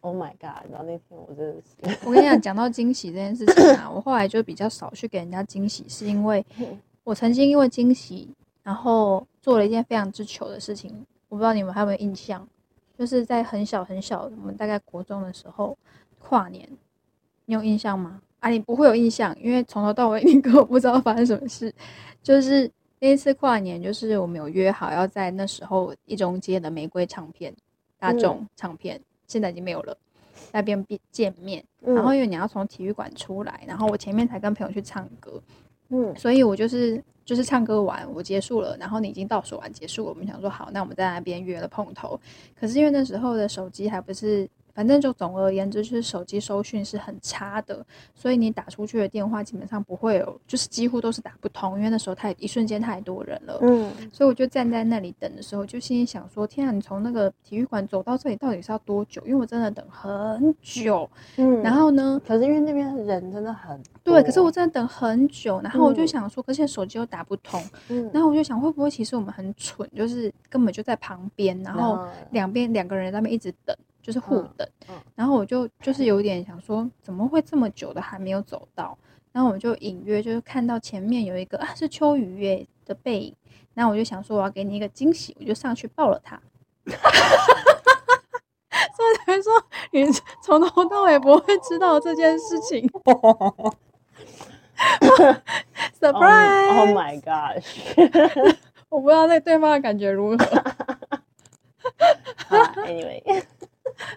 Oh my god！然后那天我真的是，我跟你讲，讲到惊喜这件事情啊，我后来就比较少去给人家惊喜，是因为我曾经因为惊喜，然后做了一件非常之糗的事情。我不知道你们还有没有印象，就是在很小很小，我们大概国中的时候跨年，你有印象吗？啊，你不会有印象，因为从头到尾 你根本不知道发生什么事。就是那一次跨年，就是我们有约好要在那时候一中街的玫瑰唱片、大众唱片，现在已经没有了，那边见见面。然后因为你要从体育馆出来，然后我前面才跟朋友去唱歌，嗯所以我就是就是唱歌完，我结束了，然后你已经倒数完结束了，我们想说好，那我们在那边约了碰头。可是因为那时候的手机还不是，反正就总而言之，就是手机收讯是很差的，所以你打出去的电话基本上不会有，就是几乎都是打不通，因为那时候太一瞬间太多人了。嗯，所以我就站在那里等的时候，就心里想说：天啊，你从那个体育馆走到这里到底是要多久？因为我真的等很久。嗯然后呢，可是因为那边人真的很对，可是我真的等很久，然后我就嗯想说，可是手机又打不通，嗯然后我就想，会不会其实我们很蠢，就是根本就在旁边，然后两边两个人在那边一直等，就是互嗯等。嗯然后我就就是有点想说，怎么会这么久的还没有走到？然后我就隐约就是看到前面有一个啊是秋雨月的背影，然后我就想说我要给你一个惊喜，我就上去抱了他。所以才说你从头到尾不会知道这件事情。Surprise！、Oh my gosh！我不知道那对方的感觉如何。好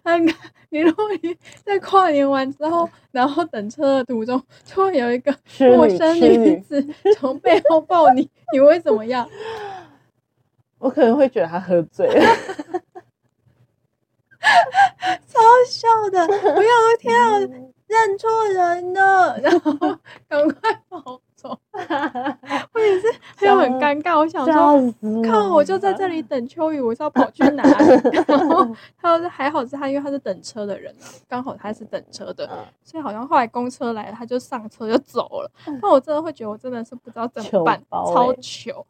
，Anyway，很，你如果你在跨年完之后，然后等车的途中，就会有一个陌生女子 从背后抱你，你会怎么样？我可能会觉得他喝醉了。超笑的！不要，天啊，认错人了，然后赶快跑走。我也是，就很尴尬。我想说，看我！靠，我就在这里等秋雨，我是要跑去哪里？然后 他说还好是他，因为他是等车的人啊，刚好他是等车的，嗯所以好像后来公车来了，他就上车就走了。那我真的会觉得我真的是不知道怎么办超欸糗。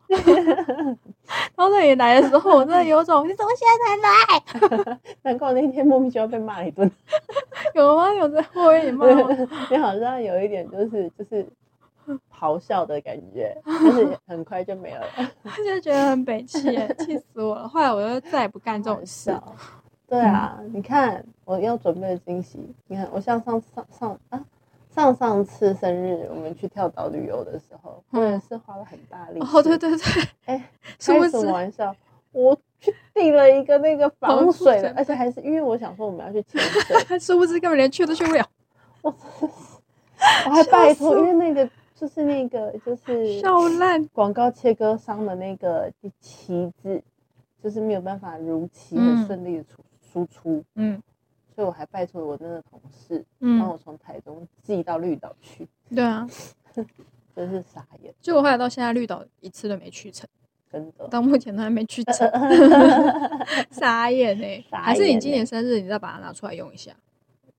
然后那里来的时候，我真的有种 你怎么现在才来？难怪我那天莫名其妙被骂一顿。有吗？有在后面你骂我？你好像有一点就是就是 咆哮的感觉，但是很快就没有了。他就觉得很北气，气死我了。后来我就再也不干这种事。了。对啊，你看我要准备的惊喜，你看我像上上上啊上上次生日我们去跳岛旅游的时候，我也是花了很大力气。哦，对对对，哎，什么玩笑？我去订了一个那个防水的，而且还是因为我想说我们要去潜水，他殊不知根本连去都去不了。我我还拜托，因为那个就是那个就是笑烂。广告切割商的那个旗子，就是没有办法如期嗯很顺利的出输出，嗯所以我还拜托我那个同事帮嗯，我从台中寄到绿岛去，对啊，真是傻眼，结果后来到现在绿岛一次都没去成，真的。到目前都还没去成，傻眼哎、傻还是你今年生日，你再把它拿出来用一下？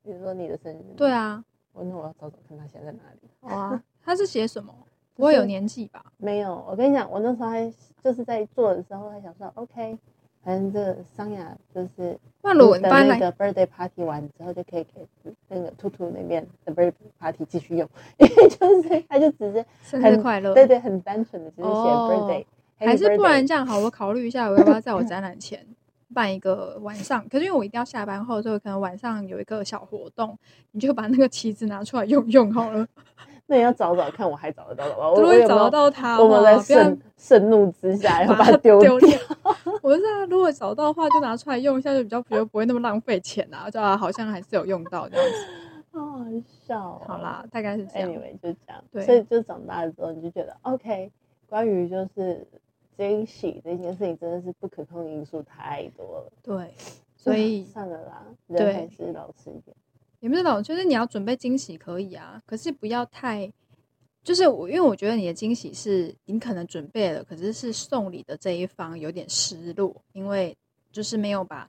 你说你的生日？对，啊，我那我要找找看他现在在哪里。哇，他是写什么？不会有年纪吧？没有，我跟你讲，我那时候还就是在做的时候还想说，OK，反正这个桑雅就是那如果你的搬来，那个 birthday party 完之后，就可以给那个兔兔那边的 birthday party 继续用，因为就是他就只是生日很快乐，对对，很单纯的就是写哦 birthday，、还是不然这样好，我考虑一下，我要不要在我展览前办一个晚上？可是因为我一定要下班后，所以可能晚上有一个小活动，你就把那个旗子拿出来用用好了。那你要找找看，我还找得到吧？我如果找得我有有到它的我们话，在盛盛怒之下要把把它它丢丢掉。我是啊，如果找到的话，就拿出来用一下，就比较觉得不会那么浪费钱啊，就啊，好像还是有用到这样子。好好笑、哦。好啦，大概是这样。，anyway 就这样。对所以就长大了之后，你就觉得 OK，关于就是惊喜这件事情，真的是不可控因素太多了。对，所以算了啦，对人还是老实一点。也不是老，就是你要准备惊喜可以啊，可是不要太，就是我，因为我觉得你的惊喜是你可能准备了，可是是送礼的这一方有点失落，因为就是没有把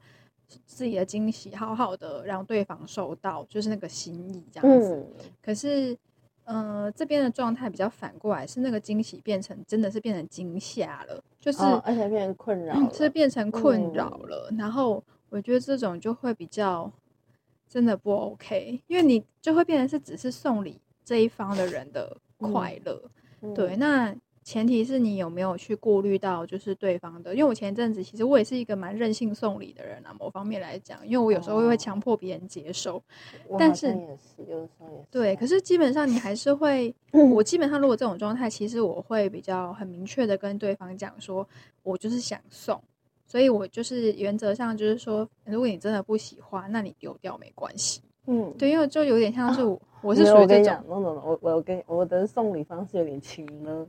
自己的惊喜好好的让对方收到，就是那个心意这样子。嗯，可是，呃，这边的状态比较反过来，是那个惊喜变成真的是变成惊吓了，就是、哦，而且变成困扰了。是变成困扰嗯了。然后我觉得这种就会比较真的不 OK，因为你就会变成是只是送礼这一方的人的快乐。嗯对，那前提是你有没有去顾虑到就是对方的，因为我前一阵子其实我也是一个蛮任性送礼的人啊，某方面来讲，因为我有时候会强迫别人接受。我但是也是有的时候也是。对，可是基本上你还是会，我基本上如果这种状态，其实我会比较很明确的跟对方讲说，我就是想送，所以我就是原则上就是说，如果你真的不喜欢，那你丢掉没关系。嗯，对，因为就有点像是我，我是属于这种有我跟你讲，no no no，我我跟我的送礼方式有点轻了。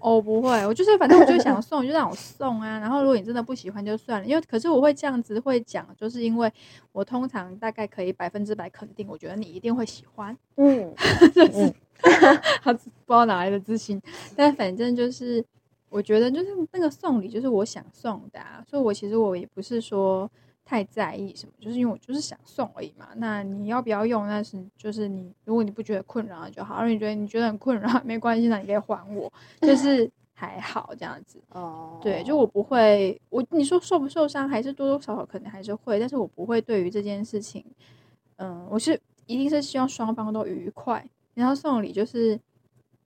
我，不会，我就是反正我就想送，就让我送啊。然后如果你真的不喜欢就算了，因为可是我会这样子会讲，就是因为我通常大概可以百分之百肯定，我觉得你一定会喜欢。嗯，就是 他不知道哪来的自信，但反正就是我觉得就是那个送礼就是我想送的啊，所以我其实我也不是说太在意什么，就是因为我就是想送而已嘛。那你要不要用，那是就是你如果你不觉得困扰就好，而你觉得你觉得很困扰 没关系，那你可以还我，就 是还好这样子。哦，对，就我不会，我你说受不受伤，还是多多少少可能还是会，但是我不会对于这件事情，嗯，我是一定是希望双方都愉快。然后送礼就是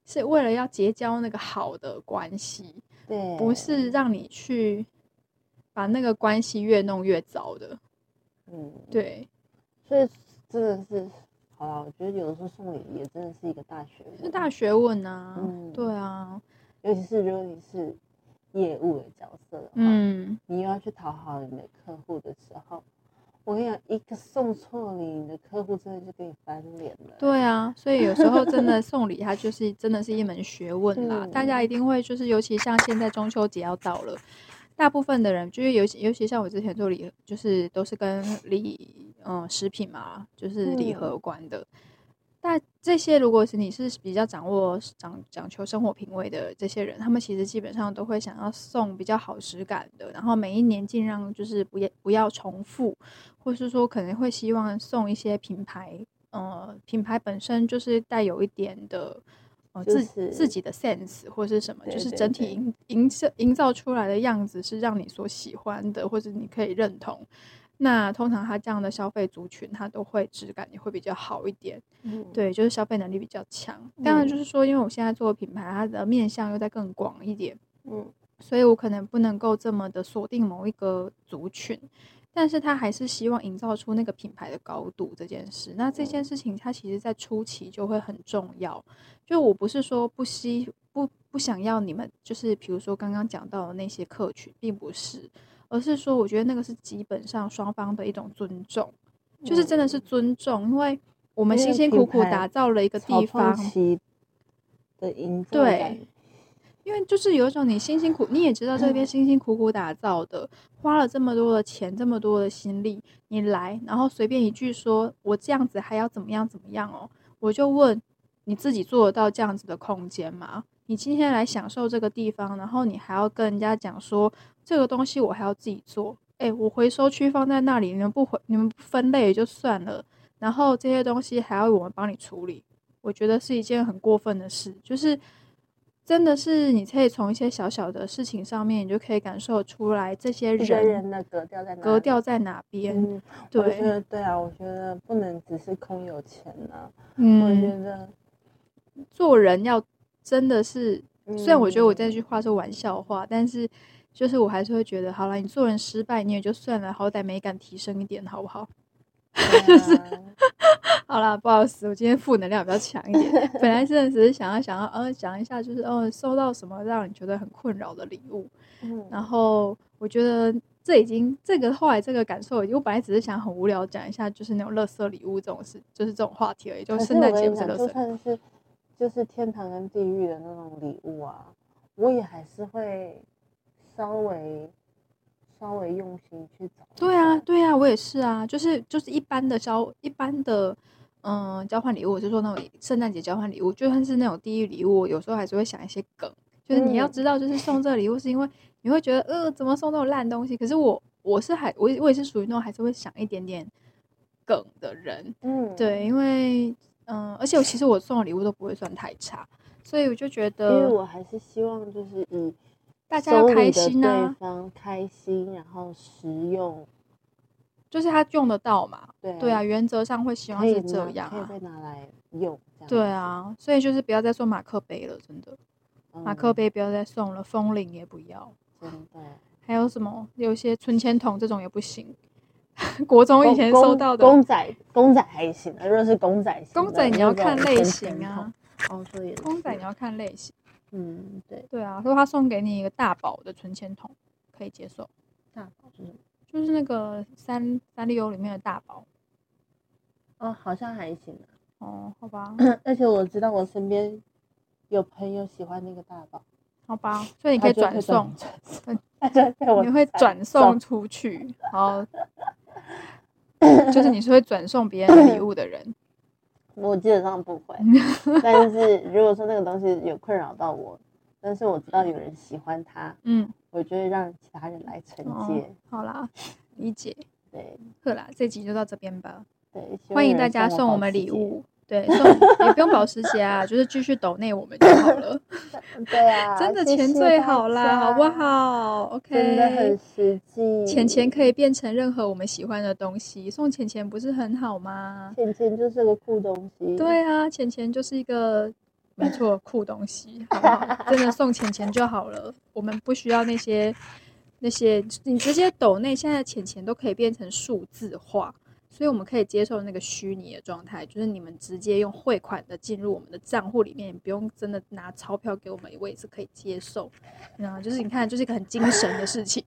是为了要结交那个好的关系，对，不是让你去把那个关系越弄越糟的。嗯，对，所以真的是，好啦，我觉得有的时候送礼也真的是一个大学问，是大学问啊。嗯对啊，尤其是如果你是业务的角色的话，嗯，你又要去讨好你的客户的时候，我跟你讲，一个送错礼，你的客户真的就给你翻脸了。对啊，所以有时候真的 送礼，它就是真的是一门学问啦。嗯大家一定会就是，尤其像现在中秋节要到了，大部分的人就是尤其尤其像我之前做礼，就是都是跟礼嗯食品嘛，就是礼盒关的。但这些如果是你是比较掌握讲讲求生活品味的这些人，他们其实基本上都会想要送比较好质感的，然后每一年尽量就是不要不要重复，或是说可能会希望送一些品牌，呃，品牌本身就是带有一点的。呃，自就是自己的 sense 或是什么，对对就是整体营营造营造出来的样子是让你所喜欢的，或者你可以认同。那通常他这样的消费族群，他都会质感也会比较好一点。嗯，对，就是消费能力比较强。当然，嗯就是说，因为我现在做的品牌，它的面向又在更广一点，嗯，所以我可能不能够这么的锁定某一个族群，但是他还是希望营造出那个品牌的高度这件事。那这件事情，它其实在初期就会很重要。就我不是说不希不不想要你们，就是比如说刚刚讲到的那些客群，并不是，而是说我觉得那个是基本上双方的一种尊重，就是真的是尊重，因为我们辛辛苦苦打造了一个地方创，期的营造对感，因为就是有一种你辛辛苦，你也知道这边辛辛苦苦打造的，花了这么多的钱，这么多的心力，你来，然后随便一句说，我这样子还要怎么样怎么样哦，我就问你自己做得到这样子的空间吗？你今天来享受这个地方，然后你还要跟人家讲说这个东西我还要自己做，哎，我回收区放在那里，你们不回，你们不分类也就算了，然后这些东西还要我们帮你处理，我觉得是一件很过分的事，就是。真的是，你可以从一些小小的事情上面，你就可以感受出来这些人人的格调在哪？格调在哪边。嗯，我觉对，得对啊，我觉得不能只是空有钱呐、我觉嗯，得，做人要真的是，虽然我觉得我这嗯句话是玩笑话，但是就是我还是会觉得，好了，你做人失败你也就算了，好歹美感提升一点，好不好？就是好啦，不好意思，我今天负能量比较强一点。本来真的只是想要想要呃讲一下，就是哦收到什么让你觉得很困扰的礼物，嗯然后我觉得这已经这个后来这个感受，我本来只是想很无聊讲一下，就是那种垃圾礼物这种事，就是这种话题而已。就圣诞节不是垃圾，算是就是天堂跟地狱的那种礼物啊，我也还是会稍微稍微用心去找。对啊，，对啊，我也是啊，就是就是一般的交一般的。嗯，交换礼物，我是说那种圣诞节交换礼物，就算是那种地狱礼物，有时候还是会想一些梗，就是你要嗯知道，就是送这个礼物是因为你会觉得，呃，怎么送这种烂东西？可是我我是还我我也是属于那种还是会想一点点梗的人，嗯，对，因为嗯，而且我其实我送的礼物都不会算太差，所以我就觉得因为我还是希望就是以大家要开心啊，方开心，然后实用，就是他用得到嘛，对对啊，，原则上会希望是这拿可以样啊，再拿来用，对，啊，所以就是不要再送马克杯了，真的，马克嗯杯不要再送了，风铃也不要，真的。还有什么有些存钱筒这种也不行，国中以前收到的公仔，公仔还行啊，如果是公仔型，公仔你要看类型啊。，哦，所以公仔你要看类型，嗯，对，对啊，如果他送给你一个大宝的存钱筒，可以接受。大宝是什么？就是那个三三丽鸥里面的大宝哦，好像还行啊。哦，好吧，而且我知道我身边有朋友喜欢那个大宝，好吧，所以你可以转送，你会转送出去，然后 就是你是会转送别人的礼物的人，我基本上不会，但是如果说那个东西有困扰到我，但是我知道有人喜欢它，嗯，我就会让其他人来承哦接。，好啦，理解，对好啦，这集就到这边吧，对，欢迎大家送我们。礼物。对，送也不用保时捷啊，就是继续抖内我们就好了。对啊，真的钱最好啦，好不？好？OK，真的很实际。钱钱可以变成任何我们喜欢的东西，送钱钱不是很好吗？钱钱就是个酷东西。对啊，钱钱就是一个没错酷东西，好不好？真的送钱钱就好了，我们不需要那些那些，你直接抖内现在钱钱都可以变成数字化，所以我们可以接受那个虚拟的状态，就是你们直接用汇款的进入我们的账户里面，不用真的拿钞票给我们，我也是可以接受。然后，就是你看，就是一个很精神的事情。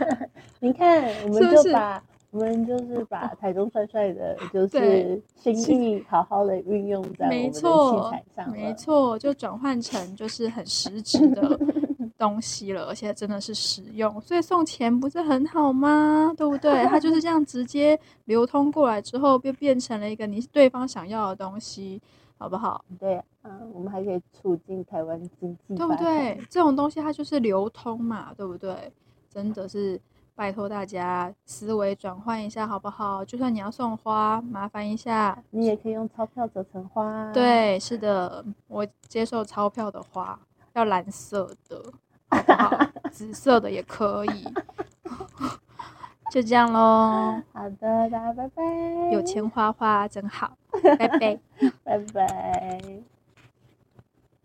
你看，我们就是把我们就是把台中帅帅的，就是心意好好的运用在我没们的器错材上。没错，就转换成就是很实质的东西了，而且真的是实用，所以送钱不是很好吗？对不对？它就是这样直接流通过来之后，就变成了一个你对方想要的东西，好不好？对，嗯，我们还可以促进台湾经济，对不对？？这种东西它就是流通嘛，对不对？真的是拜托大家思维转换一下，好不好？就算你要送花，麻烦一下。你也可以用钞票折成花。，对，是的，我接受钞票的花，要蓝色的，好不好？紫色的也可以。就这样喽，好的，大家拜拜。有钱花花真好，拜拜。拜拜。